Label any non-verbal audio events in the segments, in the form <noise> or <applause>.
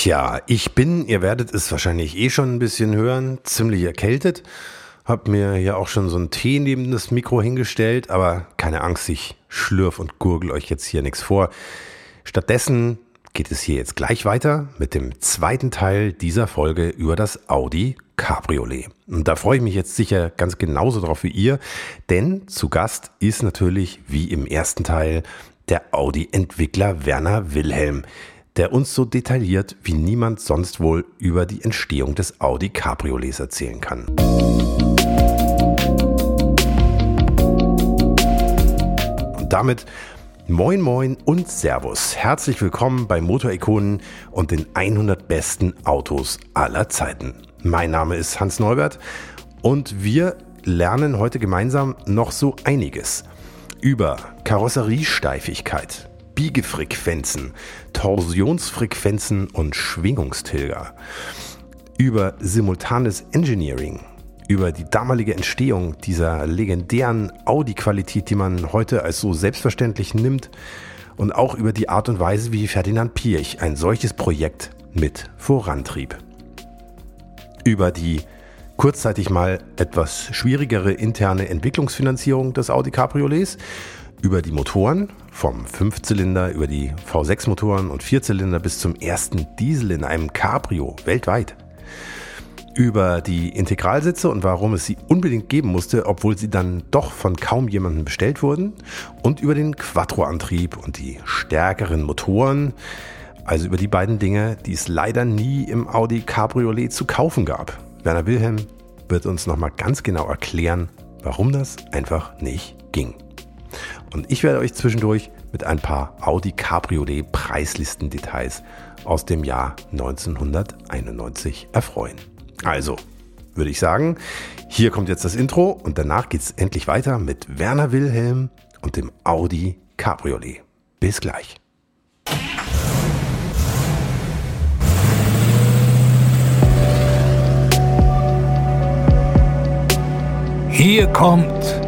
Tja, ich bin, ihr werdet es wahrscheinlich eh schon ein bisschen hören, ziemlich erkältet. Hab mir ja auch schon so einen Tee neben das Mikro hingestellt, aber keine Angst, ich schlürf und gurgel euch jetzt hier nichts vor. Stattdessen geht es hier jetzt gleich weiter mit dem zweiten Teil dieser Folge über das Audi Cabriolet. Und da freue ich mich jetzt sicher ganz genauso drauf wie ihr, denn zu Gast ist natürlich wie im ersten Teil der Audi-Entwickler Werner Wilhelm, der uns so detailliert wie niemand sonst wohl über die Entstehung des Audi Cabriolets erzählen kann. Und damit Moin Moin und Servus. Herzlich willkommen bei Motorikonen und den 100 besten Autos aller Zeiten. Mein Name ist Hans Neubert und wir lernen heute gemeinsam noch so einiges über Karosseriesteifigkeit, Biegefrequenzen, Torsionsfrequenzen und Schwingungstilger, über simultanes Engineering, über die damalige Entstehung dieser legendären Audi-Qualität, die man heute als so selbstverständlich nimmt, und auch über die Art und Weise, wie Ferdinand Pirch ein solches Projekt mit vorantrieb. Über die kurzzeitig mal etwas schwierigere interne Entwicklungsfinanzierung des Audi Cabriolets, über die Motoren vom Fünfzylinder über die V6-Motoren und Vierzylinder bis zum ersten Diesel in einem Cabrio weltweit über die Integralsitze und warum es sie unbedingt geben musste, obwohl sie dann doch von kaum jemandem bestellt wurden und über den Quattro-Antrieb und die stärkeren Motoren, also über die beiden Dinge, die es leider nie im Audi Cabriolet zu kaufen gab. Werner Wilhelm wird uns nochmal ganz genau erklären, warum das einfach nicht ging. Und ich werde euch zwischendurch mit ein paar Audi Cabriolet Preislistendetails aus dem Jahr 1991 erfreuen. Also, würde ich sagen, hier kommt jetzt das Intro und danach geht es endlich weiter mit Werner Wilhelm und dem Audi Cabriolet. Bis gleich. Hier kommt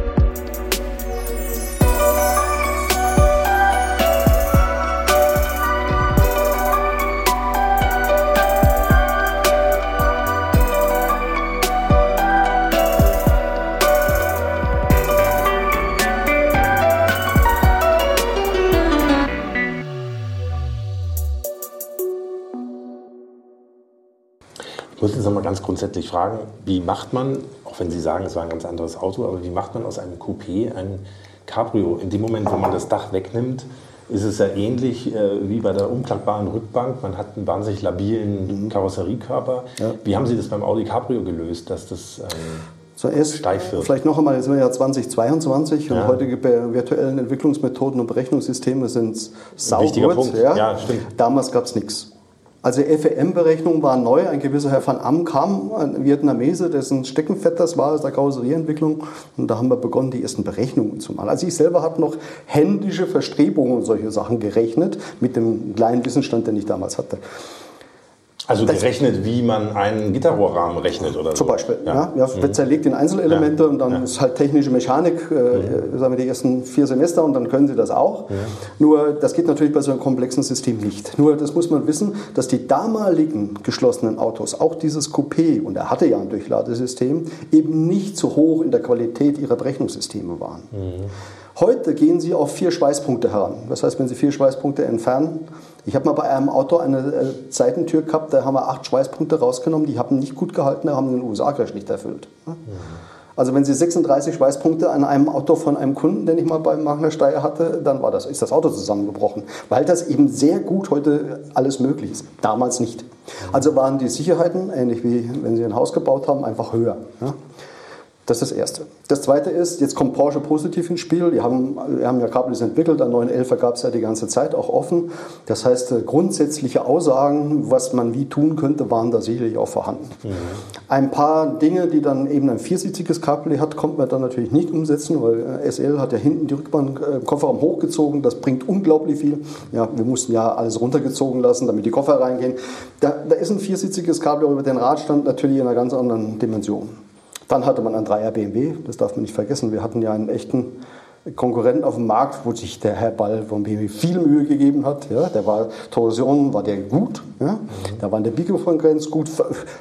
Ganz grundsätzlich fragen, wie macht man, auch wenn Sie sagen, es war ein ganz anderes Auto, aber wie macht man aus einem Coupé ein Cabrio? In dem Moment, wo man das Dach wegnimmt, ist es ja ähnlich äh, wie bei der umklappbaren Rückbank. Man hat einen wahnsinnig labilen Karosseriekörper. Ja. Wie haben Sie das beim Audi Cabrio gelöst, dass das ähm, Zuerst steif wird? Vielleicht noch einmal, jetzt sind wir ja 2022 ja. und heutige virtuellen Entwicklungsmethoden und Berechnungssysteme sind saugut. Ja. ja, stimmt. Damals gab es nichts. Also FEM-Berechnungen waren neu. Ein gewisser Herr van Am kam, ein Vietnamese, dessen Steckenfett das war aus der Karosserieentwicklung. Und da haben wir begonnen, die ersten Berechnungen zu machen. Also ich selber habe noch händische Verstrebungen und solche Sachen gerechnet, mit dem kleinen Wissensstand, den ich damals hatte. Also gerechnet, wie man einen Gitterrohrrahmen rechnet oder Zum so. Beispiel, ja. ja. ja mhm. zerlegt in Einzelelemente ja. und dann ja. ist halt technische Mechanik, äh, mhm. sagen wir die ersten vier Semester und dann können Sie das auch. Ja. Nur das geht natürlich bei so einem komplexen System nicht. Nur das muss man wissen, dass die damaligen geschlossenen Autos, auch dieses Coupé, und er hatte ja ein Durchladesystem, eben nicht so hoch in der Qualität ihrer Berechnungssysteme waren. Mhm. Heute gehen Sie auf vier Schweißpunkte heran. Das heißt, wenn Sie vier Schweißpunkte entfernen, ich habe mal bei einem Auto eine äh, Seitentür gehabt, da haben wir acht Schweißpunkte rausgenommen, die haben nicht gut gehalten, da haben den USA-Crash nicht erfüllt. Mhm. Also wenn Sie 36 Schweißpunkte an einem Auto von einem Kunden, den ich mal beim Makler Steyr hatte, dann war das, ist das Auto zusammengebrochen, weil das eben sehr gut heute alles möglich ist. Damals nicht. Also waren die Sicherheiten, ähnlich wie wenn Sie ein Haus gebaut haben, einfach höher. Das ist das Erste. Das Zweite ist, jetzt kommt Porsche positiv ins Spiel. Die haben, wir haben ja Cabris entwickelt, einen 911er gab es ja die ganze Zeit auch offen. Das heißt, äh, grundsätzliche Aussagen, was man wie tun könnte, waren da sicherlich auch vorhanden. Mhm. Ein paar Dinge, die dann eben ein viersitziges Cabrio hat, konnte man dann natürlich nicht umsetzen, weil äh, SL hat ja hinten die Rückbank äh, Kofferraum hochgezogen. Das bringt unglaublich viel. Ja, wir mussten ja alles runtergezogen lassen, damit die Koffer reingehen. Da, da ist ein viersitziges Cabrio über den Radstand natürlich in einer ganz anderen Dimension. Dann hatte man einen 3er BMW, das darf man nicht vergessen. Wir hatten ja einen echten Konkurrenten auf dem Markt, wo sich der Herr Ball von BMW viel Mühe gegeben hat. Ja, der war, Torsion war der gut, ja, da war der Biegefrequenz gut.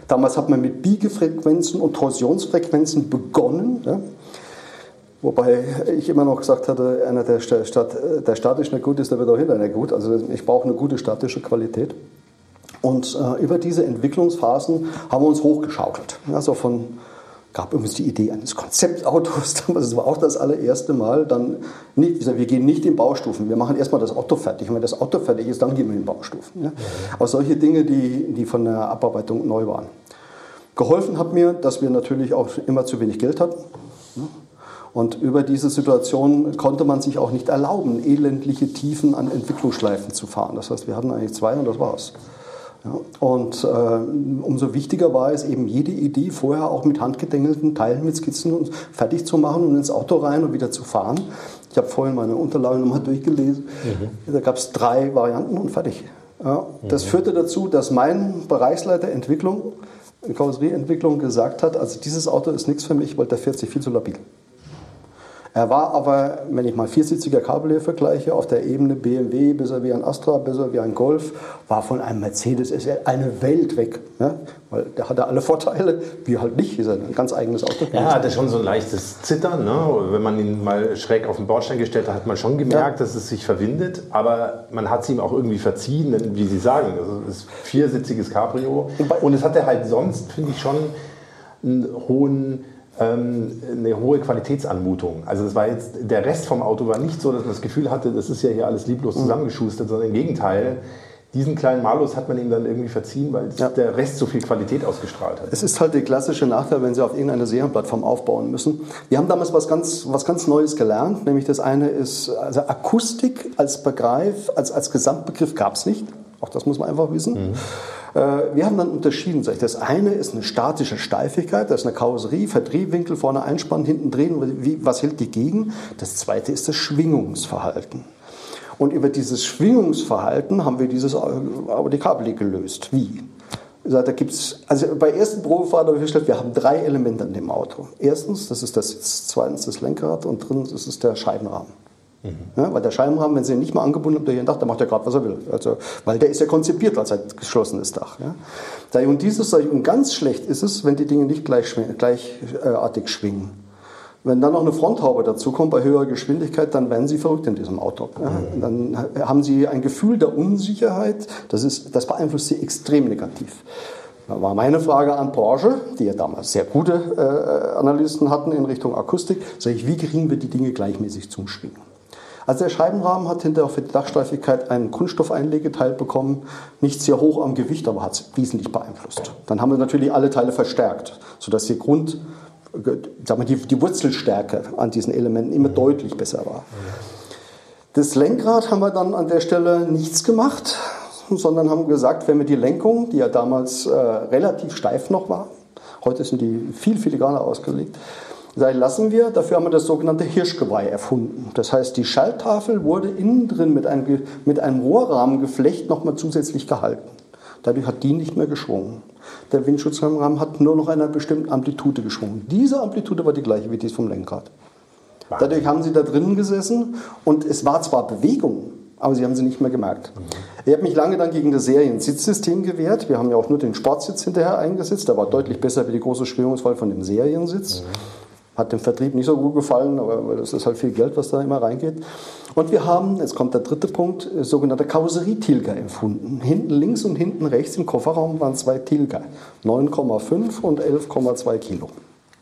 Damals hat man mit Biegefrequenzen und Torsionsfrequenzen begonnen. Ja. Wobei ich immer noch gesagt hatte, einer der, Stat, der statisch nicht gut ist, der wird auch hinterher nicht gut. Also ich brauche eine gute statische Qualität. Und äh, über diese Entwicklungsphasen haben wir uns hochgeschaukelt. Also von gab übrigens die Idee eines Konzeptautos, <laughs> das war auch das allererste Mal. Dann nicht, wir gehen nicht in Baustufen, wir machen erstmal das Auto fertig. Und wenn das Auto fertig ist, dann gehen wir in Baustufen. Ja? Aber solche Dinge, die, die von der Abarbeitung neu waren. Geholfen hat mir, dass wir natürlich auch immer zu wenig Geld hatten. Und über diese Situation konnte man sich auch nicht erlauben, elendliche Tiefen an Entwicklungsschleifen zu fahren. Das heißt, wir hatten eigentlich zwei und das war's. Ja, und äh, umso wichtiger war es eben, jede Idee vorher auch mit handgedengelten Teilen, mit Skizzen und fertig zu machen und ins Auto rein und wieder zu fahren. Ich habe vorhin meine Unterlagen nochmal durchgelesen. Mhm. Da gab es drei Varianten und fertig. Ja, das mhm. führte dazu, dass mein Bereichsleiter Entwicklung, Karosserieentwicklung gesagt hat, also dieses Auto ist nichts für mich, weil der fährt sich viel zu labil. Er war aber, wenn ich mal viersitziger Cabriolet vergleiche, auf der Ebene BMW, besser wie ein Astra, besser wie ein Golf, war von einem Mercedes SL eine Welt weg. Ja? Weil der hatte alle Vorteile, wie halt nicht, ist ein ganz eigenes Auto. Ja, er hatte schon so ein leichtes Zittern. Ne? Wenn man ihn mal schräg auf den Bordstein gestellt hat, hat man schon gemerkt, ja. dass es sich verwindet. Aber man hat es ihm auch irgendwie verziehen, denn wie Sie sagen, also es ist ein viersitziges Cabrio. Und es hatte halt sonst, finde ich, schon einen hohen ähm, eine hohe Qualitätsanmutung. Also das war jetzt, der Rest vom Auto war nicht so, dass man das Gefühl hatte, das ist ja hier alles lieblos mhm. zusammengeschustert, sondern im Gegenteil. Diesen kleinen Malus hat man ihm dann irgendwie verziehen, weil ja. der Rest so viel Qualität ausgestrahlt hat. Es ist halt der klassische Nachteil, wenn Sie auf irgendeine Serienplattform aufbauen müssen. Wir haben damals was ganz, was ganz Neues gelernt, nämlich das eine ist, also Akustik als Begriff, als, als Gesamtbegriff gab es nicht. Auch das muss man einfach wissen. Mhm. Äh, wir haben dann unterschieden. Das eine ist eine statische Steifigkeit, das ist eine Karosserie, Verdrehwinkel, vorne einspannen, hinten drehen, was hält die gegen? Das zweite ist das Schwingungsverhalten. Und über dieses Schwingungsverhalten haben wir dieses Audikabel gelöst. Wie? Da gibt's, also bei ersten Probefahrt habe ich festgestellt, wir haben drei Elemente an dem Auto. Erstens, das ist das Sitz, zweitens das Lenkrad und drittens ist es der Scheibenrahmen. Mhm. Ja, weil der Scheibenrahmen, wenn Sie ihn nicht mal angebunden haben durch Ihren Dach, dann macht er gerade, was er will. Also, weil der ist ja konzipiert als ein geschlossenes Dach. Ja. Und dieses, und ganz schlecht ist es, wenn die Dinge nicht gleich, gleichartig schwingen. Wenn dann noch eine Fronthaube dazu kommt bei höherer Geschwindigkeit, dann werden Sie verrückt in diesem Auto. Ja. Mhm. Dann haben Sie ein Gefühl der Unsicherheit, das, ist, das beeinflusst Sie extrem negativ. Da war meine Frage an Porsche, die ja damals sehr gute äh, Analysten hatten in Richtung Akustik, sage ich, wie kriegen wir die Dinge gleichmäßig zum Schwingen? Also der Scheibenrahmen hat hinterher für die Dachsteifigkeit ein Kunststoffeinlegeteil bekommen, nicht sehr hoch am Gewicht, aber hat es wesentlich beeinflusst. Dann haben wir natürlich alle Teile verstärkt, sodass die Grund, sag mal, die, die Wurzelstärke an diesen Elementen immer deutlich besser war. Das Lenkrad haben wir dann an der Stelle nichts gemacht, sondern haben gesagt, wenn wir die Lenkung, die ja damals äh, relativ steif noch war, heute sind die viel filigraner ausgelegt, sein lassen wir. Dafür haben wir das sogenannte Hirschgeweih erfunden. Das heißt, die Schalttafel wurde innen drin mit einem, mit einem Rohrrahmengeflecht nochmal zusätzlich gehalten. Dadurch hat die nicht mehr geschwungen. Der Windschutzrahmen hat nur noch einer bestimmten Amplitude geschwungen. Diese Amplitude war die gleiche wie die vom Lenkrad. Dadurch haben sie da drinnen gesessen und es war zwar Bewegung, aber sie haben sie nicht mehr gemerkt. Mhm. Ich habe mich lange dann gegen das Seriensitzsystem gewehrt. Wir haben ja auch nur den Sportsitz hinterher eingesetzt. Der war deutlich besser wie die große Schwingungswahl von dem Seriensitz. Mhm. Hat dem Vertrieb nicht so gut gefallen, aber das ist halt viel Geld, was da immer reingeht. Und wir haben, jetzt kommt der dritte Punkt, sogenannte Karosserietilger empfunden. Hinten links und hinten rechts im Kofferraum waren zwei Tilger. 9,5 und 11,2 Kilo.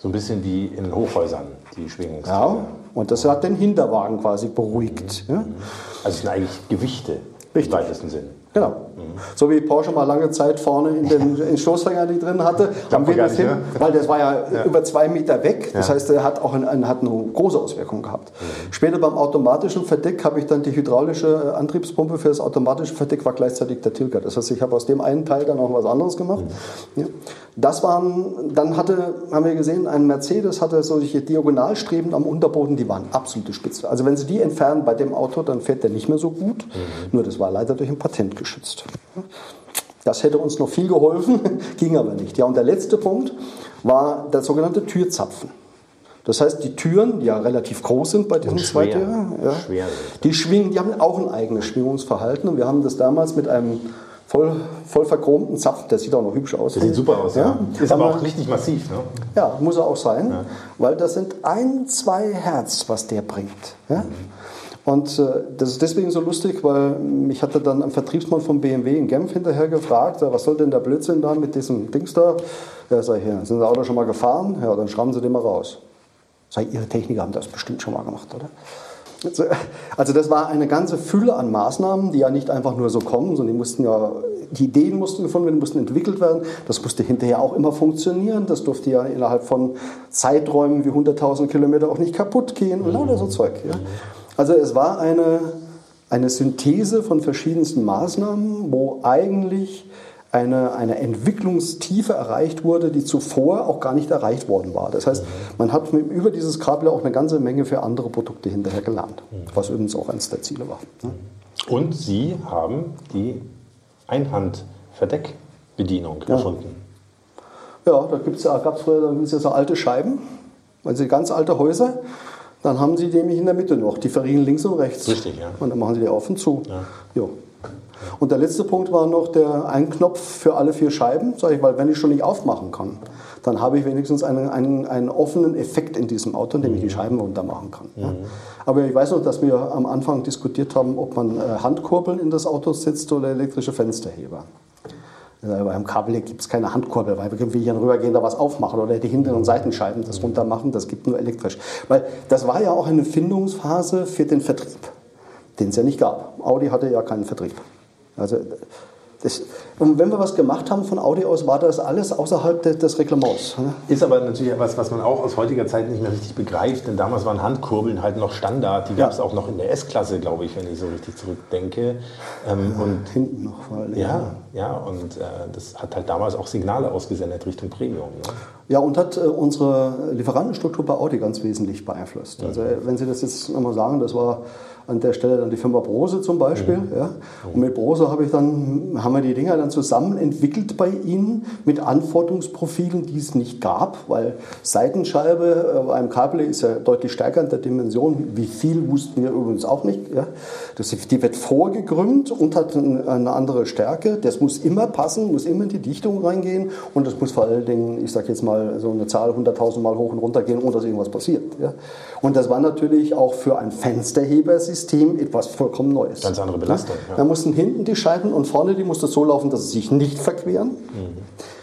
So ein bisschen wie in Hochhäusern, die Schwingungstilger. Ja, und das hat den Hinterwagen quasi beruhigt. Mhm. Ja. Also es sind eigentlich Gewichte Richtig. im weitesten Sinn. Genau. Mhm. So wie Porsche mal lange Zeit vorne in den, <laughs> in Stoßfänger die drin hatte, haben wir das hin, weil das war ja, ja, über zwei Meter weg. Das ja. heißt, er hat auch ein, ein, hat eine große Auswirkung gehabt. Mhm. Später beim automatischen Verdeck habe ich dann die hydraulische Antriebspumpe für das automatische Verdeck war gleichzeitig der Tilger. Das heißt, ich habe aus dem einen Teil dann auch was anderes gemacht. Mhm. Ja. Das waren, dann hatte, haben wir gesehen, ein Mercedes hatte solche Diagonalstreben am Unterboden, die waren absolute Spitze. Also wenn Sie die entfernen bei dem Auto, dann fährt der nicht mehr so gut. Mhm. Nur das war leider durch ein Patent geschützt. Das hätte uns noch viel geholfen, <laughs> ging aber nicht. Ja, und der letzte Punkt, war der sogenannte Türzapfen. Das heißt, die Türen, die ja relativ groß sind bei diesem Zweitürer, ja, die schwingen, die haben auch ein eigenes Schwingungsverhalten. Und wir haben das damals mit einem voll, voll verchromten Zapfen, der sieht auch noch hübsch aus. Der sieht super aus, ja. ja. Ist aber auch richtig massiv, ne? Ja, muss er auch sein, ja. weil das sind ein, zwei Hertz, was der bringt. Ja? Mhm. Und äh, das ist deswegen so lustig, weil mich hatte dann ein Vertriebsmann von BMW in Genf hinterher gefragt, was soll denn der Blödsinn da mit diesem Dings da? Ja, sag ich, ja, sind Sie Auto schon mal gefahren? Ja, dann schreiben Sie den mal raus. Sag ich, Ihre Techniker haben das bestimmt schon mal gemacht, oder? Also, also das war eine ganze Fülle an Maßnahmen, die ja nicht einfach nur so kommen, sondern die mussten ja, die Ideen mussten gefunden werden, mussten entwickelt werden. Das musste hinterher auch immer funktionieren. Das durfte ja innerhalb von Zeiträumen wie 100.000 Kilometer auch nicht kaputt gehen und lauter so Zeug. Ja. Also es war eine, eine Synthese von verschiedensten Maßnahmen, wo eigentlich eine, eine Entwicklungstiefe erreicht wurde, die zuvor auch gar nicht erreicht worden war. Das heißt, man hat über dieses Kabel auch eine ganze Menge für andere Produkte hinterher gelernt, was übrigens auch eines der Ziele war. Ne? Und Sie haben die Einhandverdeckbedienung ja. erfunden. Ja, da gab es früher da ja so alte Scheiben, also ganz alte Häuser. Dann haben sie nämlich in der Mitte noch, die verriegeln links und rechts. Richtig, ja. Und dann machen sie die auf und zu. Ja. Jo. Und der letzte Punkt war noch der ein Knopf für alle vier Scheiben, sage ich, weil wenn ich schon nicht aufmachen kann, dann habe ich wenigstens einen, einen, einen offenen Effekt in diesem Auto, indem ich die Scheiben runter machen kann. Mhm. Ja. Aber ich weiß noch, dass wir am Anfang diskutiert haben, ob man äh, Handkurbeln in das Auto setzt oder elektrische Fensterheber. Äh, beim Kabel gibt es keine Handkurbel, weil wir hier rübergehen, da was aufmachen oder die hinteren Seitenscheiben das runter machen, das gibt nur elektrisch. Weil das war ja auch eine Findungsphase für den Vertrieb, den es ja nicht gab. Audi hatte ja keinen Vertrieb. Also das, und wenn wir was gemacht haben von Audi aus, war das alles außerhalb des, Reglements. Ne? Ist aber natürlich etwas, was man auch aus heutiger Zeit nicht mehr richtig begreift, denn damals waren Handkurbeln halt noch Standard. Die gab es auch noch in der S-Klasse, glaube ich, wenn ich so richtig zurückdenke. Ähm, ja, und hinten noch vor allem. Ja, ja, und äh, das hat halt damals auch Signale ausgesendet Richtung Premium. Ne? Ja, und hat äh, unsere Lieferantenstruktur bei Audi ganz wesentlich beeinflusst. Also, wenn Sie das jetzt nochmal sagen, das war an der Stelle dann die Firma Brose zum Beispiel. Mhm. Ja. Und mit Brose habe ich dann, haben wir die Dinger dann zusammen entwickelt bei ihnen mit Anforderungsprofilen, die es nicht gab, weil Seitenscheibe bei äh, einem Kabel ist ja deutlich stärker in der Dimension. Wie viel wussten wir übrigens auch nicht. Ja. Das, die wird vorgekrümmt und hat eine andere Stärke. Das muss immer passen, muss immer in die Dichtung reingehen und das muss vor allen Dingen, ich sage jetzt mal, so eine Zahl 100.000 Mal hoch und runter gehen, ohne dass irgendwas passiert. Ja. Und das war natürlich auch für ein Fensterhebersystem etwas vollkommen Neues. Ganz andere Belastung. Ja. Da mussten hinten die Scheiben und vorne die musste so laufen, dass sie sich nicht verqueren. Mhm.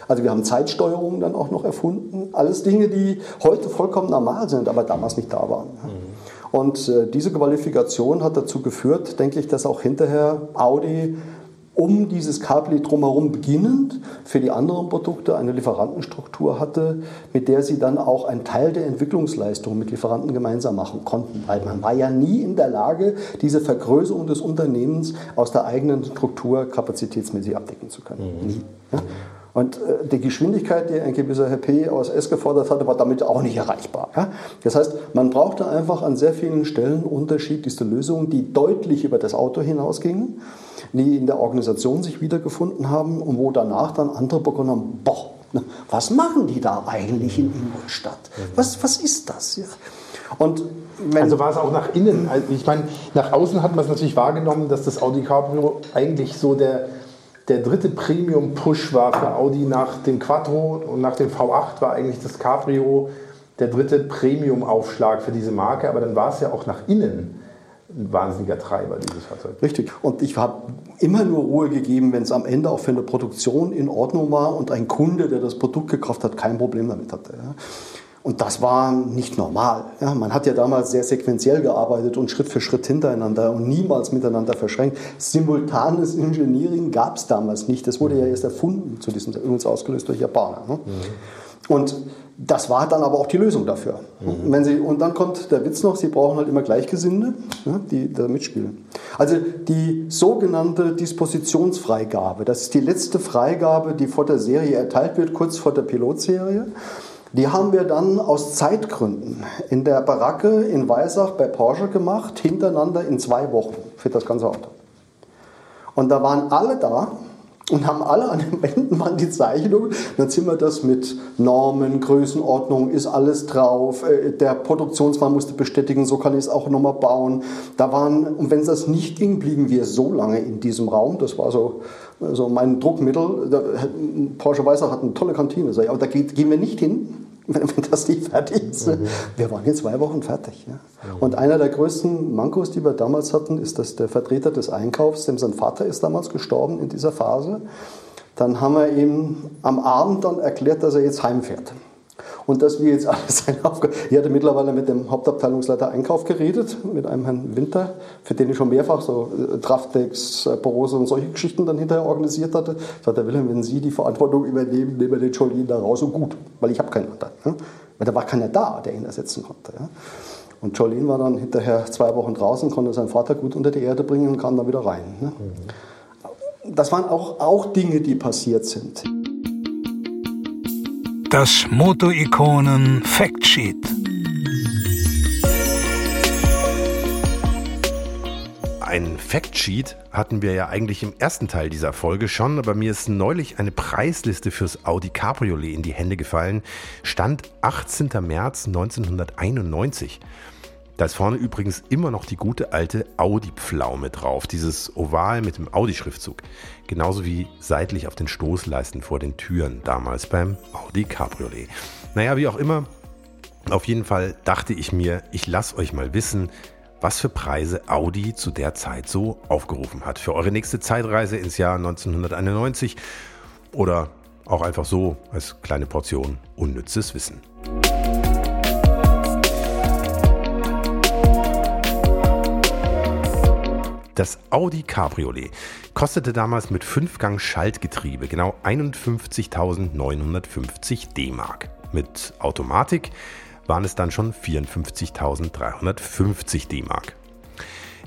Also wir haben Zeitsteuerungen dann auch noch erfunden. Alles Dinge, die heute vollkommen normal sind, aber damals nicht da waren. Mhm. Und äh, diese Qualifikation hat dazu geführt, denke ich, dass auch hinterher Audi um dieses Kabel drumherum beginnend für die anderen Produkte eine Lieferantenstruktur hatte, mit der sie dann auch einen Teil der Entwicklungsleistung mit Lieferanten gemeinsam machen konnten. Weil man war ja nie in der Lage, diese Vergrößerung des Unternehmens aus der eigenen Struktur kapazitätsmäßig abdecken zu können. Mhm. Nie. Ja? Und äh, die Geschwindigkeit, die ein gewisser Herr P. aus S gefordert hatte, war damit auch nicht erreichbar. Das heißt, man brauchte einfach an sehr vielen Stellen unterschiedlichste Lösungen, die deutlich über das Auto hinausgingen, die in der Organisation sich wiedergefunden haben und wo danach dann andere begonnen haben, boah, was machen die da eigentlich in Ingolstadt? Was, was ist das? Ja? Und also war es auch nach innen. Also ich meine, nach außen hat man es natürlich wahrgenommen, dass das Audi Cabrio eigentlich so der der dritte Premium-Push war für Audi nach dem Quattro und nach dem V8 war eigentlich das Cabrio der dritte Premium-Aufschlag für diese Marke. Aber dann war es ja auch nach innen ein wahnsinniger Treiber, dieses Fahrzeug. Richtig. Und ich habe immer nur Ruhe gegeben, wenn es am Ende auch für eine Produktion in Ordnung war und ein Kunde, der das Produkt gekauft hat, kein Problem damit hatte. Ja. Und das war nicht normal. Ja, man hat ja damals sehr sequenziell gearbeitet und Schritt für Schritt hintereinander und niemals miteinander verschränkt. Simultanes Engineering gab es damals nicht. Das wurde ja erst erfunden, zu diesem übrigens ausgelöst durch Japaner. Ne? Mhm. Und das war dann aber auch die Lösung dafür. Mhm. Wenn Sie, und dann kommt der Witz noch, Sie brauchen halt immer Gleichgesinnte, ja, die da mitspielen. Also die sogenannte Dispositionsfreigabe, das ist die letzte Freigabe, die vor der Serie erteilt wird, kurz vor der Pilotserie. Die haben wir dann aus Zeitgründen in der Baracke in Weisach bei Porsche gemacht, hintereinander in zwei Wochen für das ganze Auto. Und da waren alle da, und haben alle an den Wänden waren die Zeichnungen. Dann sind wir das mit Normen, Größenordnung, ist alles drauf. Äh, der Produktionsmann musste bestätigen, so kann ich es auch nochmal bauen. Da waren, und wenn das nicht ging, blieben wir so lange in diesem Raum. Das war so, so mein Druckmittel. Porsche Weißer hat eine tolle Kantine. Aber da gehen wir nicht hin, <laughs> wenn das nicht fertig ist. Mhm. Wir waren in zwei Wochen fertig. Ja. Mhm. Und einer der größten Mankos, die wir damals hatten, ist, dass der Vertreter des Einkaufs, dem sein Vater ist damals gestorben in dieser Phase, dann haben wir ihm am Abend dann erklärt, dass er jetzt heimfährt und dass wir jetzt alles <laughs> seine Aufgabe. Ich hatte mittlerweile mit dem Hauptabteilungsleiter Einkauf geredet, mit einem Herrn Winter, für den ich schon mehrfach so äh, Draftex, äh, Borose und solche Geschichten dann hinterher organisiert hatte. Ich sagte, Wilhelm, wenn Sie die Verantwortung übernehmen, nehmen wir den Jolien da raus und gut, weil ich habe keinen anderen. Ne? Weil da war keiner da, der ihn ersetzen konnte. Ja? Und Jolien war dann hinterher zwei Wochen draußen, konnte seinen Vater gut unter die Erde bringen und kam dann wieder rein. Ne? Mhm. Das waren auch, auch Dinge, die passiert sind. Das Moto-Ikonen Factsheet. Ein Factsheet hatten wir ja eigentlich im ersten Teil dieser Folge schon, aber mir ist neulich eine Preisliste fürs Audi Cabriolet in die Hände gefallen. Stand 18. März 1991. Da ist vorne übrigens immer noch die gute alte Audi-Pflaume drauf, dieses Oval mit dem Audi-Schriftzug. Genauso wie seitlich auf den Stoßleisten vor den Türen, damals beim Audi Cabriolet. Naja, wie auch immer, auf jeden Fall dachte ich mir, ich lasse euch mal wissen, was für Preise Audi zu der Zeit so aufgerufen hat. Für eure nächste Zeitreise ins Jahr 1991 oder auch einfach so als kleine Portion unnützes Wissen. Das Audi Cabriolet kostete damals mit 5-Gang Schaltgetriebe genau 51.950 D-Mark. Mit Automatik waren es dann schon 54.350 D-Mark.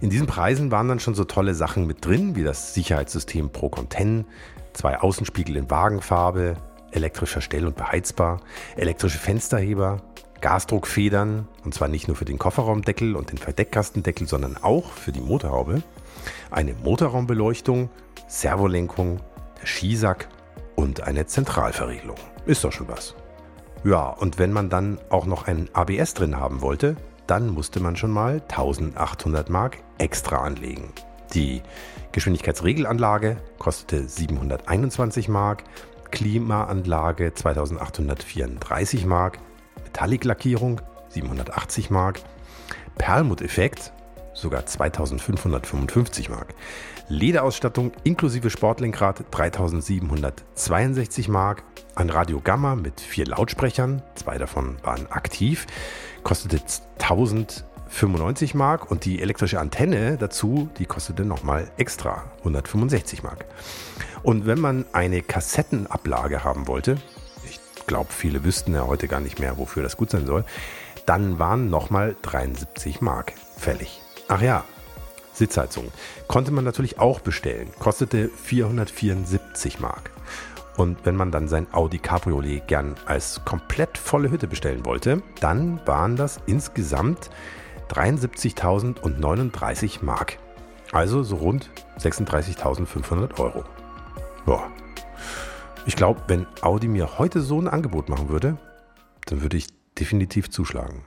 In diesen Preisen waren dann schon so tolle Sachen mit drin, wie das Sicherheitssystem Pro Conten, zwei Außenspiegel in Wagenfarbe, elektrischer Stell- und Beheizbar, elektrische Fensterheber, Gasdruckfedern, und zwar nicht nur für den Kofferraumdeckel und den Verdeckkastendeckel, sondern auch für die Motorhaube, eine Motorraumbeleuchtung, Servolenkung, der Skisack und eine Zentralverriegelung. Ist doch schon was. Ja, und wenn man dann auch noch ein ABS drin haben wollte, dann musste man schon mal 1800 Mark extra anlegen. Die Geschwindigkeitsregelanlage kostete 721 Mark, Klimaanlage 2834 Mark, Metallic-Lackierung 780 Mark, Perlmutt-Effekt sogar 2555 Mark. Lederausstattung inklusive Sportlenkrad 3762 Mark. Ein Radio Gamma mit vier Lautsprechern, zwei davon waren aktiv, kostete 1095 Mark und die elektrische Antenne dazu, die kostete nochmal extra 165 Mark. Und wenn man eine Kassettenablage haben wollte, glaube, viele wüssten ja heute gar nicht mehr, wofür das gut sein soll, dann waren nochmal 73 Mark fällig. Ach ja, Sitzheizung. Konnte man natürlich auch bestellen. Kostete 474 Mark. Und wenn man dann sein Audi Cabriolet gern als komplett volle Hütte bestellen wollte, dann waren das insgesamt 73.039 Mark. Also so rund 36.500 Euro. Boah. Ich glaube, wenn Audi mir heute so ein Angebot machen würde, dann würde ich definitiv zuschlagen.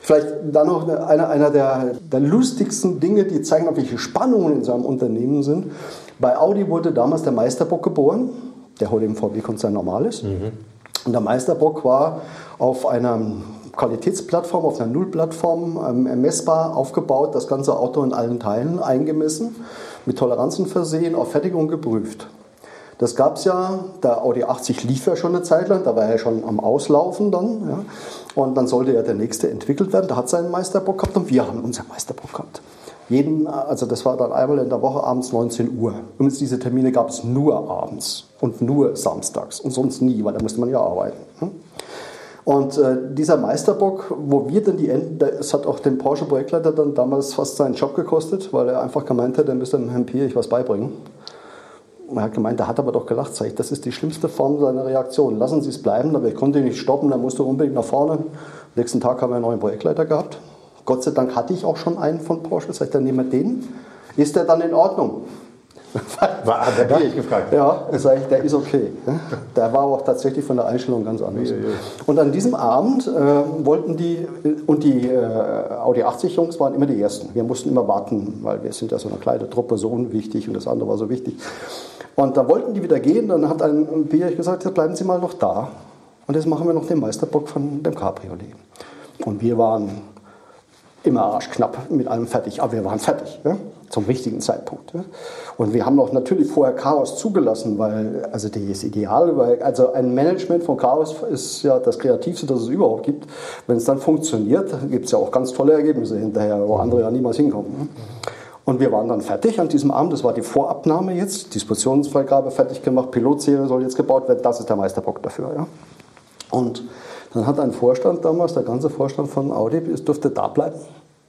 Vielleicht dann noch einer, einer der, der lustigsten Dinge, die zeigen, auf welche Spannungen in so einem Unternehmen sind. Bei Audi wurde damals der Meisterbock geboren, der heute im VW-Konzern normal ist. Mhm. Und der Meisterbock war auf einer Qualitätsplattform, auf einer Nullplattform ähm, messbar aufgebaut, das ganze Auto in allen Teilen eingemessen, mit Toleranzen versehen, auf Fertigung geprüft. Das gab es ja, der Audi 80 lief ja schon eine Zeit lang, da war er schon am Auslaufen dann. Ja. Und dann sollte ja der nächste entwickelt werden. Da hat seinen Meisterbock gehabt und wir haben unseren Meisterbock gehabt. Jeden, also das war dann einmal in der Woche abends 19 Uhr. Übrigens, diese Termine gab es nur abends und nur samstags und sonst nie, weil da musste man ja arbeiten. Hm? Und äh, dieser Meisterbock, wo wir dann die Enden, es hat auch den Porsche-Projektleiter dann damals fast seinen Job gekostet, weil er einfach gemeint hat, er müsste dem Herrn Pierich was beibringen. Er hat gemeint, der hat aber doch gelacht, sag ich, das ist die schlimmste Form seiner Reaktion. Lassen Sie es bleiben, aber ich konnte ihn nicht stoppen, dann musste unbedingt nach vorne. Am nächsten Tag haben wir einen neuen Projektleiter gehabt. Gott sei Dank hatte ich auch schon einen von Porsche, sag ich, dann nehmen wir den. Ist der dann in Ordnung? <laughs> War, der ja, gefragt? Ja, sag ich, der ist okay. Der war auch tatsächlich von der Einstellung ganz anders. Und an diesem Abend äh, wollten die, und die äh, Audi 80 Jungs waren immer die Ersten. Wir mussten immer warten, weil wir sind ja so eine kleine Truppe, so unwichtig und das andere war so wichtig. Und da wollten die wieder gehen, dann hat ein Pierre gesagt, ja, bleiben Sie mal noch da. Und jetzt machen wir noch den Meisterbock von dem Cabriolet. Und wir waren immer arschknapp mit allem fertig, aber wir waren fertig. Ja? zum richtigen Zeitpunkt. Und wir haben auch natürlich vorher Chaos zugelassen, weil also das Ideal, weil also ein Management von Chaos ist ja das Kreativste, das es überhaupt gibt. Wenn es dann funktioniert, gibt es ja auch ganz tolle Ergebnisse hinterher, wo andere ja niemals hinkommen. Ne? Und wir waren dann fertig an diesem Abend. Das war die Vorabnahme jetzt, Dispositionsfreigabe fertig gemacht, Pilotserie soll jetzt gebaut werden. Das ist der Meisterbock dafür. Ja. Und dann hat ein Vorstand damals, der ganze Vorstand von Audi, durfte da bleiben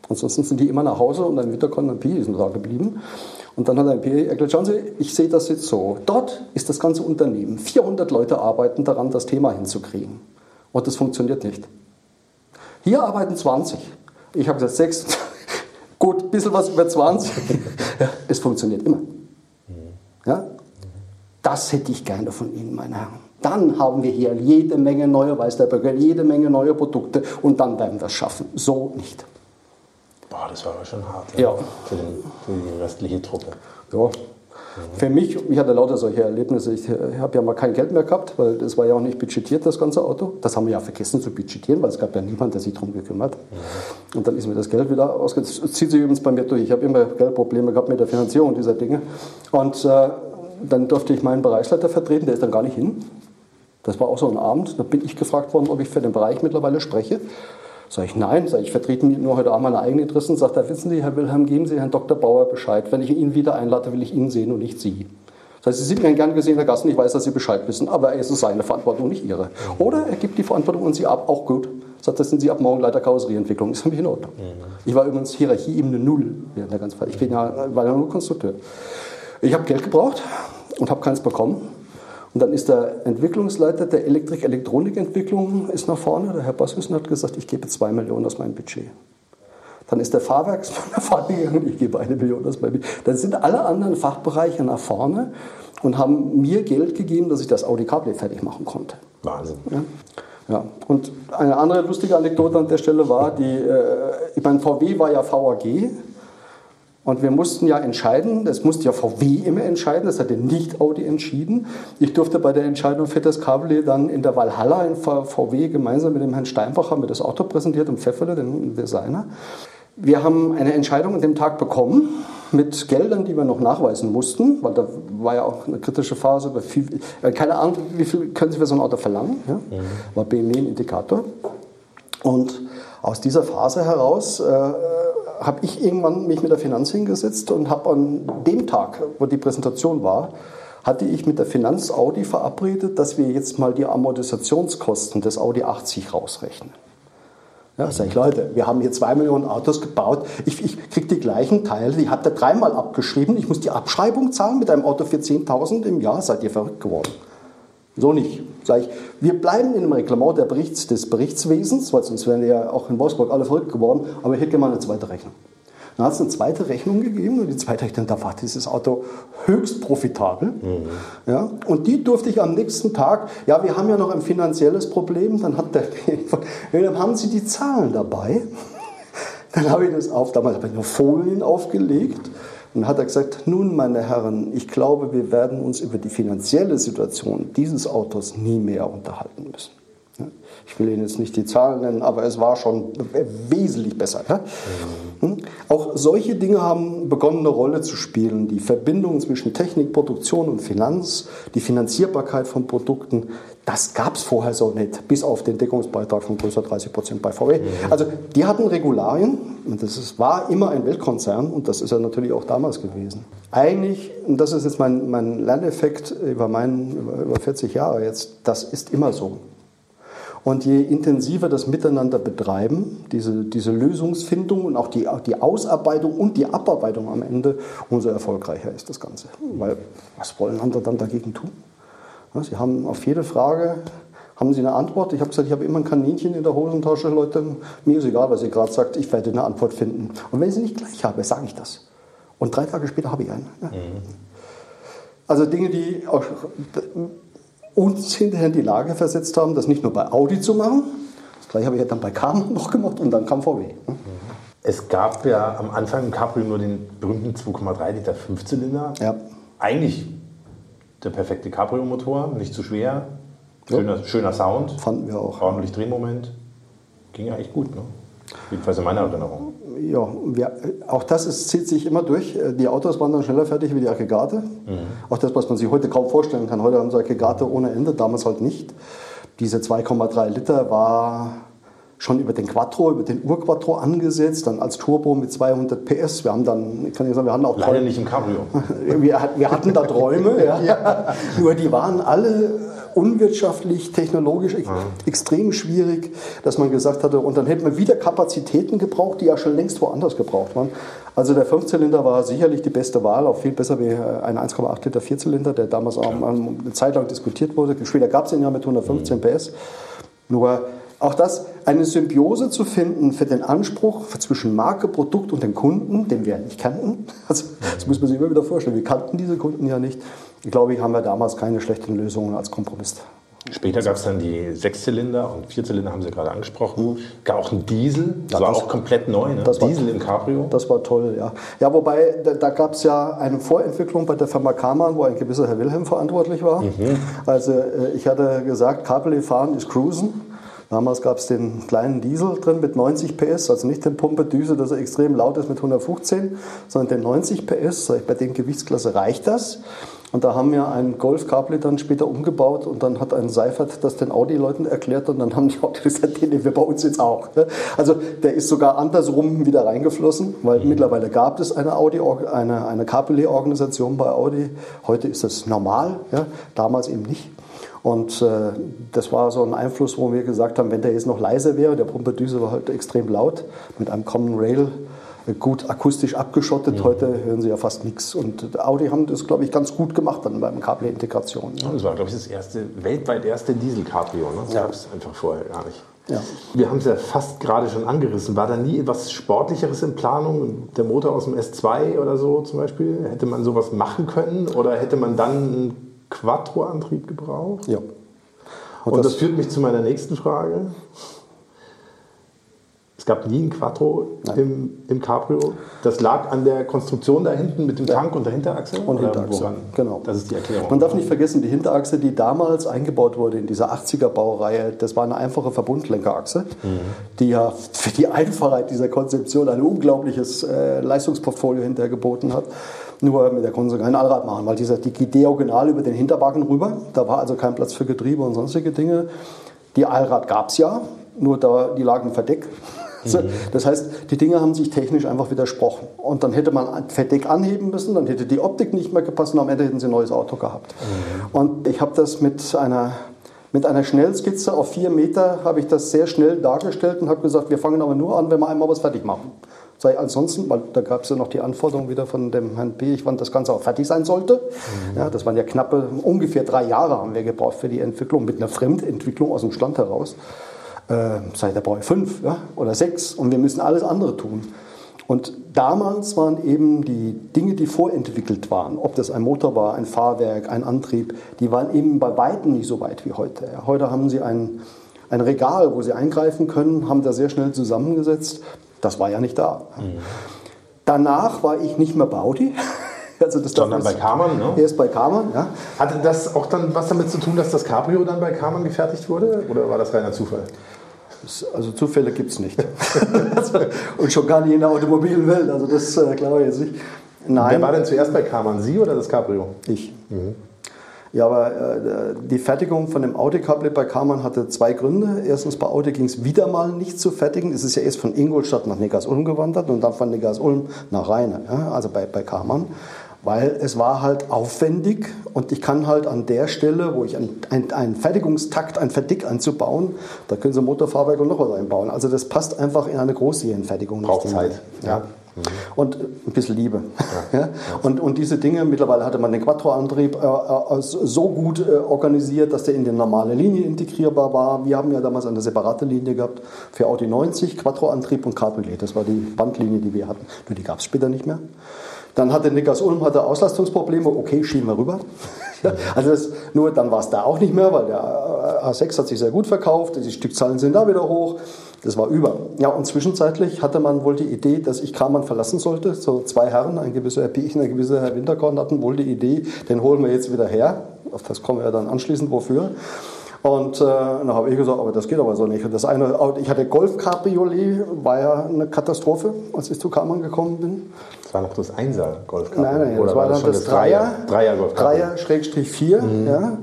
Ansonsten sind die immer nach Hause und ein Witterkorn und Pi ist da geblieben. Und dann hat ein Pi erklärt, schauen Sie, ich sehe das jetzt so. Dort ist das ganze Unternehmen. 400 Leute arbeiten daran, das Thema hinzukriegen. Und das funktioniert nicht. Hier arbeiten 20. Ich habe gesagt, 6. Gut, ein bisschen was über 20. es <laughs> funktioniert immer. Ja? Das hätte ich gerne von Ihnen, meine Herren. Dann haben wir hier jede Menge neue Weißleiböcke, jede Menge neue Produkte und dann werden wir es schaffen. So nicht. Boah, das war aber schon hart. Ja. Für, den, für die restliche Truppe. Ja. Für mich, ich hatte lauter solche Erlebnisse. Ich habe ja mal kein Geld mehr gehabt, weil das war ja auch nicht budgetiert, das ganze Auto. Das haben wir ja vergessen zu budgetieren, weil es gab ja niemanden, der sich darum gekümmert. Mhm. Und dann ist mir das Geld wieder ausgegangen. Das zieht sich übrigens bei mir durch. Ich habe immer Geldprobleme gehabt mit der Finanzierung dieser Dinge. Und äh, dann durfte ich meinen Bereichsleiter vertreten, der ist dann gar nicht hin. Das war auch so ein Abend. Da bin ich gefragt worden, ob ich für den Bereich mittlerweile spreche. Sag ich, nein, sag ich, vertrete nur heute Abend meine eigenen Interessen. Sagt er, wissen Sie, Herr Wilhelm, geben Sie Herrn Dr. Bauer Bescheid. Wenn ich ihn wieder einlade, will ich ihn sehen und nicht Sie. Das heißt, Sie sind mir ein gern gesehener Gast und ich weiß, dass Sie Bescheid wissen, aber es ist seine Verantwortung, nicht Ihre. Oder er gibt die Verantwortung an Sie ab, auch gut. Sagt, das sind Sie ab morgen Leiter Karosserieentwicklung. Ist für mich in Ordnung. Mhm. Ich war übrigens Hierarchie Ebene Null in der ganzen Fall. Ich bin ja, war ja nur Konstrukteur. Ich habe Geld gebraucht und habe keins bekommen. Und dann ist der Entwicklungsleiter der Elektrik-Elektronikentwicklung ist nach vorne, der Herr Bosswissen hat gesagt, ich gebe zwei Millionen aus meinem Budget. Dann ist der Fahrwerksmann <laughs> nach vorne gegangen, ich gebe eine Million aus meinem Budget. Dann sind alle anderen Fachbereiche nach vorne und haben mir Geld gegeben, dass ich das Audi Cabrio fertig machen konnte. Wahnsinn. Ja. Ja. Und eine andere lustige Anekdote an der Stelle war, die, äh, ich meine, VW war ja VAG, und wir mussten ja entscheiden, das musste ja VW immer entscheiden, das hat ja nicht Audi entschieden. Ich durfte bei der Entscheidung für das Cabriolet dann in der Valhalla in VW gemeinsam mit dem Herrn Steinbacher mir das Auto präsentiert und Pfefferle, den Designer. Wir haben eine Entscheidung an dem Tag bekommen mit Geldern, die wir noch nachweisen mussten, weil da war ja auch eine kritische Phase. Viel, äh, keine Ahnung, wie viel können Sie für so ein Auto verlangen? Ja? Mhm. War BMW ein Indikator. Und aus dieser Phase heraus äh, habe ich irgendwann mich mit der Finanz hingesetzt und habe an dem Tag, wo die Präsentation war, hatte ich mit der Finanz Audi verabredet, dass wir jetzt mal die Amortisationskosten des Audi 80 rausrechnen. Ja, sag ich, Leute, wir haben hier zwei Millionen Autos gebaut. Ich, ich kriege die gleichen Teile, die habt ihr dreimal abgeschrieben. Ich muss die Abschreibung zahlen mit einem Auto für 10.000 im Jahr. Seid ihr verrückt geworden? So nicht. Sag ich, wir bleiben in dem Reglement der Berichts, des Berichtswesens, weil sonst wären ja auch in Wolfsburg alle verrückt geworden, aber ich hätte gerne mal eine zweite Rechnung. Dann hat es eine zweite Rechnung gegeben und die zweite Rechnung, da war dieses Auto höchst profitabel. Mhm. Ja, und die durfte ich am nächsten Tag, ja, wir haben ja noch ein finanzielles Problem, dann hat der, <laughs> dann haben Sie die Zahlen dabei. <laughs> Dann habe ich das auf, damals habe ich nur Folien aufgelegt und hat er gesagt, nun meine Herren, ich glaube, wir werden uns über die finanzielle Situation dieses Autos nie mehr unterhalten müssen. Ich will Ihnen jetzt nicht die Zahlen nennen, aber es war schon wesentlich besser. Mhm. Auch solche Dinge haben begonnen, eine Rolle zu spielen. Die Verbindung zwischen Technik, Produktion und Finanz, die Finanzierbarkeit von Produkten, das gab es vorher so nicht, bis auf den Deckungsbeitrag von größer 30 Prozent bei VW. Mhm. Also die hatten Regularien, und das ist, war immer ein Weltkonzern und das ist er natürlich auch damals gewesen. Eigentlich, und das ist jetzt mein, mein Lerneffekt über, meinen, über, über 40 Jahre jetzt, das ist immer so. Und je intensiver das Miteinander betreiben, diese, diese Lösungsfindung und auch die, die Ausarbeitung und die Abarbeitung am Ende, umso erfolgreicher ist das Ganze. Weil was wollen andere dann dagegen tun? Sie haben auf jede Frage haben Sie eine Antwort? Ich habe gesagt, ich habe immer ein Kaninchen in der Hosentasche, Leute. Mir ist egal, was ihr gerade sagt, ich werde eine Antwort finden. Und wenn ich sie nicht gleich habe, sage ich das. Und drei Tage später habe ich eine. Ja. Mhm. Also Dinge, die uns hinterher in die Lage versetzt haben, das nicht nur bei Audi zu machen, das gleiche habe ich dann bei Karmann noch gemacht und dann kam VW. Mhm. Es gab ja am Anfang im Cabrio nur den berühmten 2,3 Liter Fünfzylinder. Ja. Eigentlich der perfekte Cabrio-Motor, nicht zu schwer, Schöner, ja. schöner Sound. Fanden wir auch. Ordentlich Drehmoment. Ging ja echt gut, ne? Jedenfalls in meiner Erinnerung. Ja, wir, auch das ist, zieht sich immer durch. Die Autos waren dann schneller fertig wie die Aggregate. Mhm. Auch das, was man sich heute kaum vorstellen kann. Heute haben sie Aggregate ohne Ende, damals halt nicht. Diese 2,3 Liter war schon über den Quattro, über den Urquattro angesetzt, dann als Turbo mit 200 PS. Wir haben dann, ich kann nicht sagen, wir hatten auch Leider nicht im Cabrio. <laughs> wir, wir hatten da Träume, ja. <laughs> ja. Nur die waren alle unwirtschaftlich, technologisch ex extrem schwierig, dass man gesagt hatte, und dann hätten wir wieder Kapazitäten gebraucht, die ja schon längst woanders gebraucht waren. Also der Fünfzylinder war sicherlich die beste Wahl, auch viel besser wie äh, ein 1,8 Liter Vierzylinder, der damals auch eine Zeit lang diskutiert wurde. Später gab es ihn ja mit 115 mhm. PS. Nur auch das, eine Symbiose zu finden für den Anspruch zwischen Marke, Produkt und den Kunden, den wir nicht kannten. <laughs> Also, das muss man sich immer wieder vorstellen. Wir kannten diese Kunden ja nicht. Ich glaube, ich haben wir damals keine schlechten Lösungen als Kompromiss. Später gab es dann die Sechszylinder und Vierzylinder, haben Sie gerade angesprochen. Gab auch einen Diesel, das war auch komplett neu, ne? Diesel war, im Cabrio. Das war toll, ja. Ja, wobei, da, da gab es ja eine Vorentwicklung bei der Firma Kamann, wo ein gewisser Herr Wilhelm verantwortlich war. Mhm. Also äh, ich hatte gesagt, Cabriolet fahren ist Cruisen. Damals gab es den kleinen Diesel drin mit 90 PS, also nicht den Pumpedüse, dass er extrem laut ist mit 115, sondern den 90 PS. Bei der Gewichtsklasse reicht das. Und da haben wir einen Golf Capri dann später umgebaut und dann hat ein Seifert das den Audi-Leuten erklärt und dann haben die Audi gesagt, den wir bei uns jetzt auch. Also der ist sogar andersrum wieder reingeflossen, weil mhm. mittlerweile gab es eine Audi, eine, eine Cabriolet-Organisation bei Audi. Heute ist das normal, ja? damals eben nicht. Und äh, das war so ein Einfluss, wo wir gesagt haben, wenn der jetzt noch leiser wäre, der Pumperdüse war halt extrem laut, mit einem Common Rail äh, gut akustisch abgeschottet. Mhm. Heute hören Sie ja fast nichts. Und Audi haben das, glaube ich, ganz gut gemacht dann beim Cabrio-Integration. Ja, das war, glaube ich, das erste, weltweit erste Diesel-Cabrio. Ne? Das ja. gab es einfach vorher gar nicht. Ja. Wir haben es ja fast gerade schon angerissen. War da nie etwas Sportlicheres in Planung? Der Motor aus dem S2 oder so zum Beispiel? Hätte man sowas machen können? Oder hätte man dann Quattro-Antrieb gebraucht. Ja. Und, Und das, das, führt mich zu meiner nächsten Frage. Es gab nie ein Quattro im, im, Cabrio. Das lag an der Konstruktion da hinten mit dem. Tank und der Hinterachse? Und Hinterachse, woran? genau. Das ist die Erklärung. Man darf nicht vergessen, die Hinterachse, die damals eingebaut wurde in dieser 80er-Baureihe, das war eine einfache Verbundlenkerachse, mhm. die ja für die Einfachheit dieser Konzeption ein unglaubliches äh, Leistungsportfolio hinterher geboten hat. Nur mit der konnten sie Allrad machen, weil dieser, die geht diagonal über den Hinterwagen rüber. Da war also kein Platz für Getriebe und sonstige Dinge. Die Allrad gab es ja, nur da, die lagen verdeckt. <laughs> Mhm. Das heißt, die Dinge haben sich technisch einfach widersprochen. Und dann hätte man Verdeck anheben müssen, dann hätte die Optik nicht mehr gepasst und am Ende hätten sie ein neues Auto gehabt. Mhm. Und ich habe das mit einer, mit einer Schnellskizze auf vier Meter, habe ich das sehr schnell dargestellt und habe gesagt, wir fangen aber nur an, wenn wir einmal was fertig machen sei ansonsten, weil da gab es ja noch die Anforderung wieder von dem Herrn P., ich fand, das Ganze auch fertig sein sollte. Mhm. Ja, das waren ja knappe, ungefähr drei Jahre haben wir gebraucht für die Entwicklung, mit einer Fremdentwicklung aus dem Stand heraus. Äh, seit der brauche ich fünf ja, oder sechs und wir müssen alles andere tun. Und damals waren eben die Dinge, die vorentwickelt waren, ob das ein Motor war, ein Fahrwerk, ein Antrieb, die waren eben bei weitem nicht so weit wie heute. Heute haben sie ein, ein Regal, wo sie eingreifen können, haben da sehr schnell zusammengesetzt. Das war ja nicht da. Mhm. Danach war ich nicht mehr bei Audi. <laughs> Also das Sondern bei Karmann, ne? Erst bei Karmann, ja. Hatte das auch dann was damit zu tun, dass das Cabrio dann bei Karmann gefertigt wurde? Oder war das reiner Zufall? Also Zufälle gibt es nicht. <laughs> Und schon gar nicht in der Automobilwelt. Also das äh, glaube ich jetzt nicht. Nein. Wer war denn zuerst bei Karmann? Sie oder das Cabrio? Ich. Mhm. Ja, aber äh, die Fertigung von dem Audi Cabriolet bei Karmann hatte zwei Gründe. Erstens, bei Audi ging es wieder mal nicht zu fertigen. Es ist ja erst von Ingolstadt nach Neckars-Ulm gewandert und dann von Neckars-Ulm nach Rheine, ja, also bei, bei Karmann. Weil es war halt aufwendig und ich kann halt an der Stelle, wo ich einen, einen Fertigungstakt, ein Verdick einzubauen, da können Sie Motorfahrwerk und noch was einbauen. Also das passt einfach in eine Großserienfertigung. Braucht Zeit. Ja. Und ein bisschen Liebe. Ja. <laughs> ja. Und, und diese Dinge, mittlerweile hatte man den Quattro-Antrieb äh, äh, so gut äh, organisiert, dass der in die normale Linie integrierbar war. Wir haben ja damals eine separate Linie gehabt für Audi 90, Quattro-Antrieb und Cabriolet. Das war die Bandlinie, die wir hatten. Nur die gab es später nicht mehr. Dann hatte Nickers Ulm hatte Auslastungsprobleme. Okay, schieben wir rüber. <laughs> also das, nur dann war es da auch nicht mehr, weil der A6 hat sich sehr gut verkauft. Die Stückzahlen sind da wieder hoch. Das war über. Ja, und zwischenzeitlich hatte man wohl die Idee, dass ich Kramann verlassen sollte. So zwei Herren, ein gewisser Herr Piechen, ein gewisser Herr Winterkorn hatten wohl die Idee, den holen wir jetzt wieder her. Auf das kommen wir dann anschließend, wofür. Und äh, dann habe ich gesagt, aber das geht aber so nicht. das eine, ich hatte Golf Cabriolet, war ja eine Katastrophe, als ich zu Kammern gekommen bin. Das war noch das Einser Golf Cabriolet. Nein, nein, Oder das war, war das dann das Dreier. Dreier Golf Dreier Schrägstrich 4. Mhm. Ja.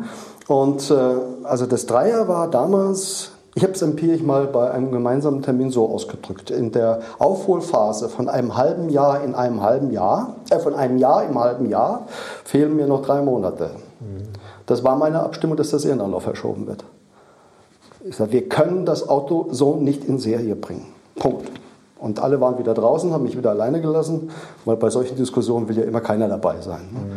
Und äh, also das Dreier war damals ich habe es empirisch mal bei einem gemeinsamen Termin so ausgedrückt. In der Aufholphase von einem halben Jahr in einem halben Jahr, äh, von einem Jahr im halben Jahr, fehlen mir noch drei Monate. Das war meine Abstimmung, dass der Serienanlauf verschoben wird. Ich sage, wir können das Auto so nicht in Serie bringen. Punkt. Und alle waren wieder draußen, haben mich wieder alleine gelassen, weil bei solchen Diskussionen will ja immer keiner dabei sein. Ne? Mhm.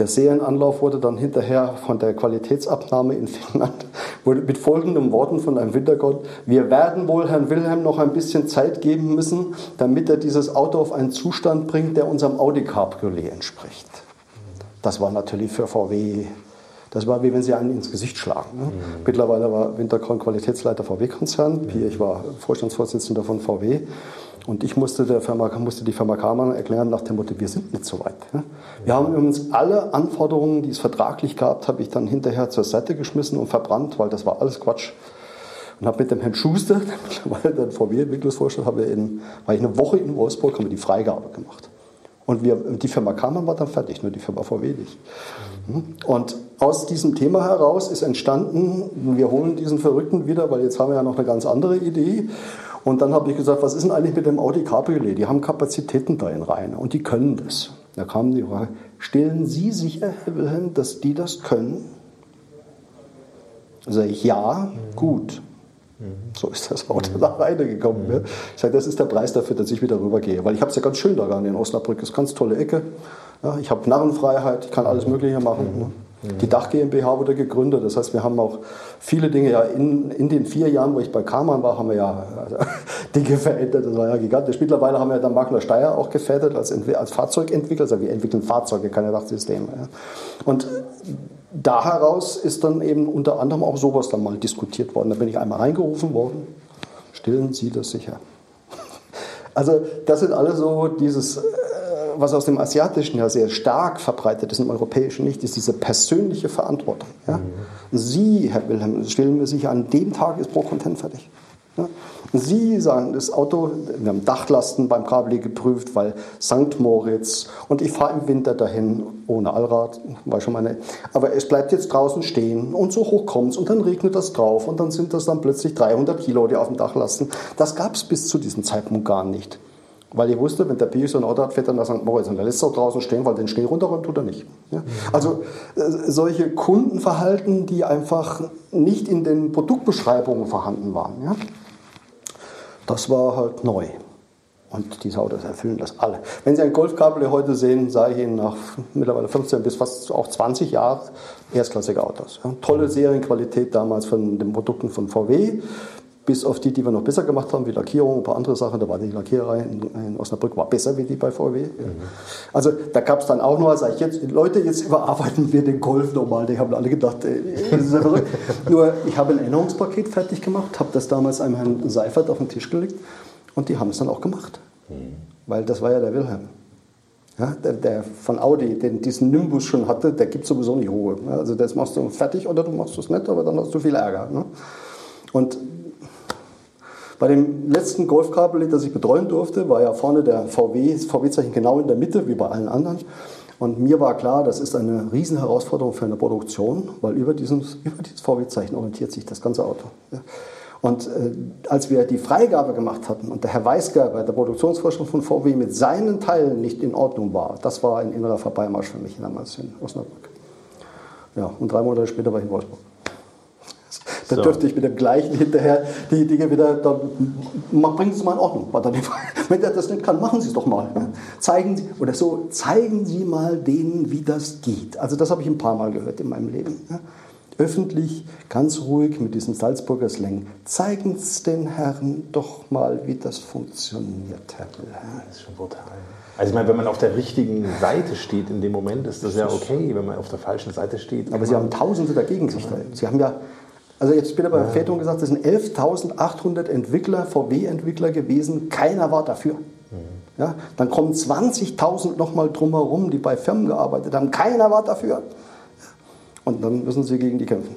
Der Serienanlauf wurde dann hinterher von der Qualitätsabnahme in Finnland <laughs> mit folgenden Worten von einem Wintergott: Wir werden wohl Herrn Wilhelm noch ein bisschen Zeit geben müssen, damit er dieses Auto auf einen Zustand bringt, der unserem Audi Cabriolet entspricht. Das war natürlich für VW das war wie wenn sie einen ins Gesicht schlagen. Ne? Mhm. Mittlerweile war Winterkorn Qualitätsleiter VW-Konzern. Mhm. Ich war Vorstandsvorsitzender von VW. Und ich musste, der Firma, musste die Firma Karmann erklären nach dem Motto, wir sind nicht so weit. Wir haben uns alle Anforderungen, die es vertraglich gab, habe ich dann hinterher zur Seite geschmissen und verbrannt, weil das war alles Quatsch. Und habe mit dem Herrn Schuster, <laughs> mittlerweile dann VW-Entwicklungsvorstand, habe in, war ich eine Woche in Wolfsburg, haben wir die Freigabe gemacht. Und wir, die Firma Karmann war dann fertig, nur die Firma VW nicht. Und aus diesem Thema heraus ist entstanden, wir holen diesen Verrückten wieder, weil jetzt haben wir ja noch eine ganz andere Idee. Und dann habe ich gesagt, was ist denn eigentlich mit dem Audi Cabriolet? Die haben Kapazitäten da in Rhein und die können das. Da kam die Frage, stellen Sie sicher, Herr Wilhelm, dass die das können? Da sage ich, ja, gut. So ist das Auto da reingekommen. Mhm. Ich sage, das ist der Preis dafür, dass ich wieder rübergehe. Weil ich habe es ja ganz schön da in Osnabrück. Das ist eine ganz tolle Ecke. Ja, ich habe Narrenfreiheit, ich kann alles Mögliche machen. Die Dach GmbH wurde gegründet. Das heißt, wir haben auch viele Dinge ja in, in den vier Jahren, wo ich bei Karmann war, haben wir ja also, <laughs> Dinge verändert. Das war ja gigantisch. Mittlerweile haben wir dann Makler Steyr auch gefährdet als, als Fahrzeugentwickler. Also wir entwickeln Fahrzeuge, keine Dachsysteme. Ja. Und da heraus ist dann eben unter anderem auch sowas dann mal diskutiert worden. Da bin ich einmal reingerufen worden. Stellen Sie das sicher. <laughs> Also das sind alles so dieses was aus dem Asiatischen ja sehr stark verbreitet ist, im Europäischen nicht, ist diese persönliche Verantwortung. Ja? Sie, Herr Wilhelm, stellen mir sicher, an dem Tag ist pro Content fertig. Ja? Sie sagen, das Auto, wir haben Dachlasten beim Kabel geprüft, weil St. Moritz und ich fahre im Winter dahin ohne Allrad, war schon meine, aber es bleibt jetzt draußen stehen und so hoch kommt es und dann regnet das drauf und dann sind das dann plötzlich 300 Kilo, die auf dem Dach lasten. Das gab es bis zu diesem Zeitpunkt gar nicht. Weil ich wusste, wenn der Pi so ein Auto hat, fährt er nach St. Moritz und der lässt auch draußen stehen, weil den Schnee runterräumt tut er nicht. Ja? Also äh, solche Kundenverhalten, die einfach nicht in den Produktbeschreibungen vorhanden waren, ja? das war halt neu. Und diese Autos erfüllen das alle. Wenn Sie ein Golfkabel heute sehen, sage ich Ihnen nach mittlerweile 15 bis fast auch 20 Jahren erstklassige Autos. Ja? Tolle Serienqualität damals von den Produkten von VW bis auf die, die wir noch besser gemacht haben, wie Lackierung, ein paar andere Sachen. Da war die Lackiererei in, Osnabrück war besser wie die bei VW. Mhm. Also da gab es dann auch noch, sag ich jetzt, Leute, jetzt überarbeiten wir den Golf nochmal. Die haben alle gedacht, ey, das ist ja verrückt. <laughs> Nur ich habe ein Erinnerungspaket fertig gemacht, habe das damals einem Herrn Seifert auf den Tisch gelegt und die haben es dann auch gemacht. Mhm. Weil das war ja der Wilhelm. Ja, der, der, von Audi, den diesen Nimbus schon hatte, der gibt sowieso nicht Ruhe. Also das machst du fertig oder du machst es nicht, aber dann hast du viel Ärger. Ne? Und bei dem letzten Golfkabel, das ich betreuen durfte, war ja vorne der VW, das VW-Zeichen genau in der Mitte, wie bei allen anderen. Und mir war klar, das ist eine Riesenherausforderung für eine Produktion, weil über, diesen, <laughs> über dieses VW-Zeichen orientiert sich das ganze Auto. Ja. Und äh, als wir die Freigabe gemacht hatten und der Herr Weisgerber, der Produktionsvorstand von VW, mit seinen Teilen nicht in Ordnung war, das war ein innerer Vorbeimarsch für mich damals in Osnabrück. Ja, und drei Monate später war ich in Wolfsburg. Dann so. dürfte ich mit dem gleichen hinterher die Dinge wieder, dann bringen Sie es mal in Ordnung. <laughs> Wenn er das nicht kann, machen Sie es doch mal. Zeigen Sie, oder so, zeigen Sie mal denen, wie das geht. Also das habe ich ein paar Mal gehört in meinem Leben öffentlich, ganz ruhig mit diesem Salzburger Slang. Zeigen Sie den Herren doch mal, wie das funktioniert, Herr das ist schon brutal. Also ich meine, wenn man auf der richtigen Seite steht in dem Moment, ist das ja okay, wenn man auf der falschen Seite steht. Aber Sie haben Tausende dagegen sich da. Sie haben ja, also jetzt später bei ja. Väterung gesagt, es sind 11.800 Entwickler, VW-Entwickler gewesen, keiner war dafür. Mhm. Ja, dann kommen 20.000 nochmal drumherum, die bei Firmen gearbeitet haben, keiner war dafür. Und dann müssen sie gegen die kämpfen.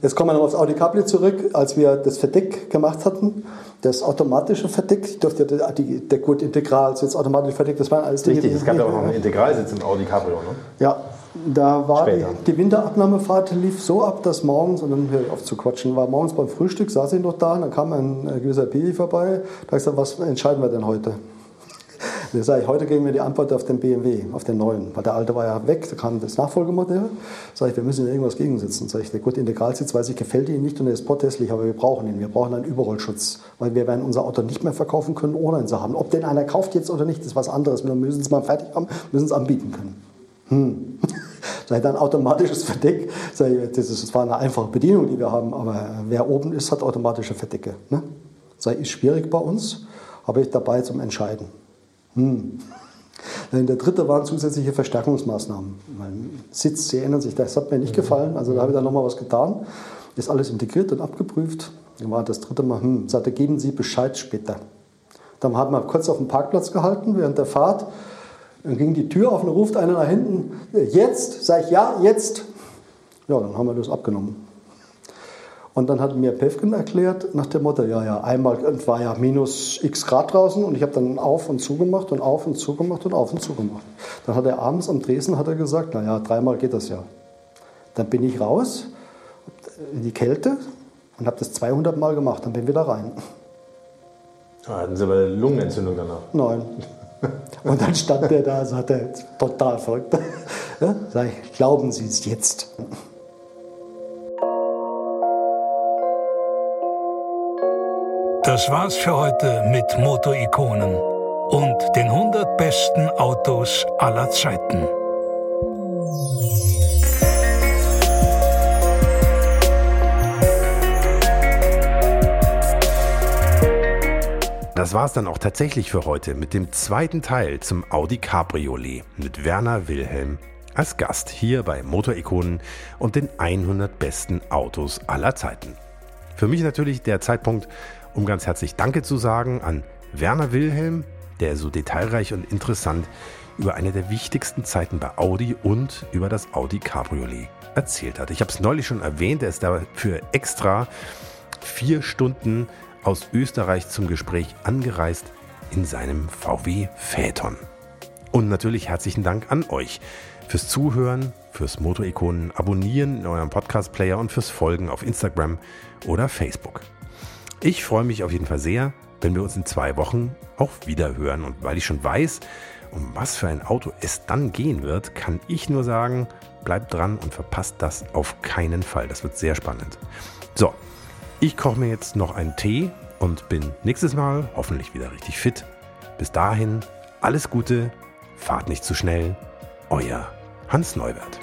Jetzt kommen wir noch aufs Audi Capri zurück, als wir das Verdeck gemacht hatten. Das automatische Verdeck, ich durfte ja die, der Gurt Integral, jetzt automatisch Verdeck, das waren alles Dinge. Richtig, es gab ja auch noch einen Integralsitz im Audi Cabrio, ne? Ja, da war die, die, Winterabnahmefahrt lief so ab, dass morgens, und dann höre ich auf zu quatschen, war morgens beim Frühstück, saß ich noch da, und dann kam ein äh, gewisser Pili vorbei, da habe ich gesagt, was entscheiden wir denn heute? <laughs> Da sage ich, heute geben wir die Antwort auf den BMW, auf den neuen. Weil der alte war ja weg, da kam das Nachfolgemodell. Sage ich, wir müssen irgendwas gegensetzen. Sage ich, der gute Integralsitz weiß ich, gefällt Ihnen nicht und er ist protestlich, aber wir brauchen ihn. Wir brauchen einen Überrollschutz, weil wir werden unser Auto nicht mehr verkaufen können, ohne ihn zu haben. Ob den einer kauft jetzt oder nicht, ist was anderes. Wir müssen es mal fertig haben, müssen es anbieten können. Hm. <laughs> Ich dann automatisches Verdeck. Das, ist, das war eine einfache Bedienung, die wir haben, aber wer oben ist, hat automatische Verdecke. Ne? Ich, ist schwierig bei uns, habe ich dabei zum Entscheiden. Hm. Der dritte waren zusätzliche Verstärkungsmaßnahmen. Mein Sitz, Sie erinnern sich, das hat mir nicht gefallen, also da habe ich dann nochmal was getan. Ist alles integriert und abgeprüft. Dann war das dritte Mal, hm, sagte, geben Sie Bescheid später. Dann haben wir kurz auf dem Parkplatz gehalten während der Fahrt. Dann ging die Tür auf und ruft einer nach hinten, jetzt, sag ich, ja, jetzt. Ja, dann haben wir das abgenommen. Und dann hat mir Pevkin erklärt, nach dem Motto, ja, ja, einmal war ja minus x Grad draußen und ich habe dann auf und zugemacht und auf und zugemacht und auf und zugemacht. Dann hat er abends am Dresden hat er gesagt, naja, dreimal geht das ja. Dann bin ich raus in die Kälte und habe das 200 Mal gemacht, dann bin ich wieder rein. Ah, hatten Sie aber eine Lungenentzündung danach? Nein. <laughs> Und dann stand der da, sagte, total verrückt. <laughs> Ja, sag ich, glauben Sie es jetzt? Das war's für heute mit Motorikonen und den 100 besten Autos aller Zeiten. Das war's dann auch tatsächlich für heute mit dem zweiten Teil zum Audi Cabriolet mit Werner Wilhelm als Gast hier bei Motorikonen und den 100 besten Autos aller Zeiten. Für mich natürlich der Zeitpunkt, um ganz herzlich Danke zu sagen an Werner Wilhelm, der so detailreich und interessant über eine der wichtigsten Zeiten bei Audi und über das Audi Cabriolet erzählt hat. Ich habe es neulich schon erwähnt, er ist dafür extra vier Stunden aus Österreich zum Gespräch angereist in seinem VW Phaeton. Und natürlich herzlichen Dank an euch fürs Zuhören, fürs Motorikonen abonnieren in eurem Podcast-Player und fürs Folgen auf Instagram oder Facebook. Ich freue mich auf jeden Fall sehr, wenn wir uns in zwei Wochen auch wieder hören. Und weil ich schon weiß, um was für ein Auto es dann gehen wird, kann ich nur sagen, bleibt dran und verpasst das auf keinen Fall. Das wird sehr spannend. So, ich koche mir jetzt noch einen Tee und bin nächstes Mal hoffentlich wieder richtig fit. Bis dahin, alles Gute, fahrt nicht zu schnell. Euer Hans Neubert.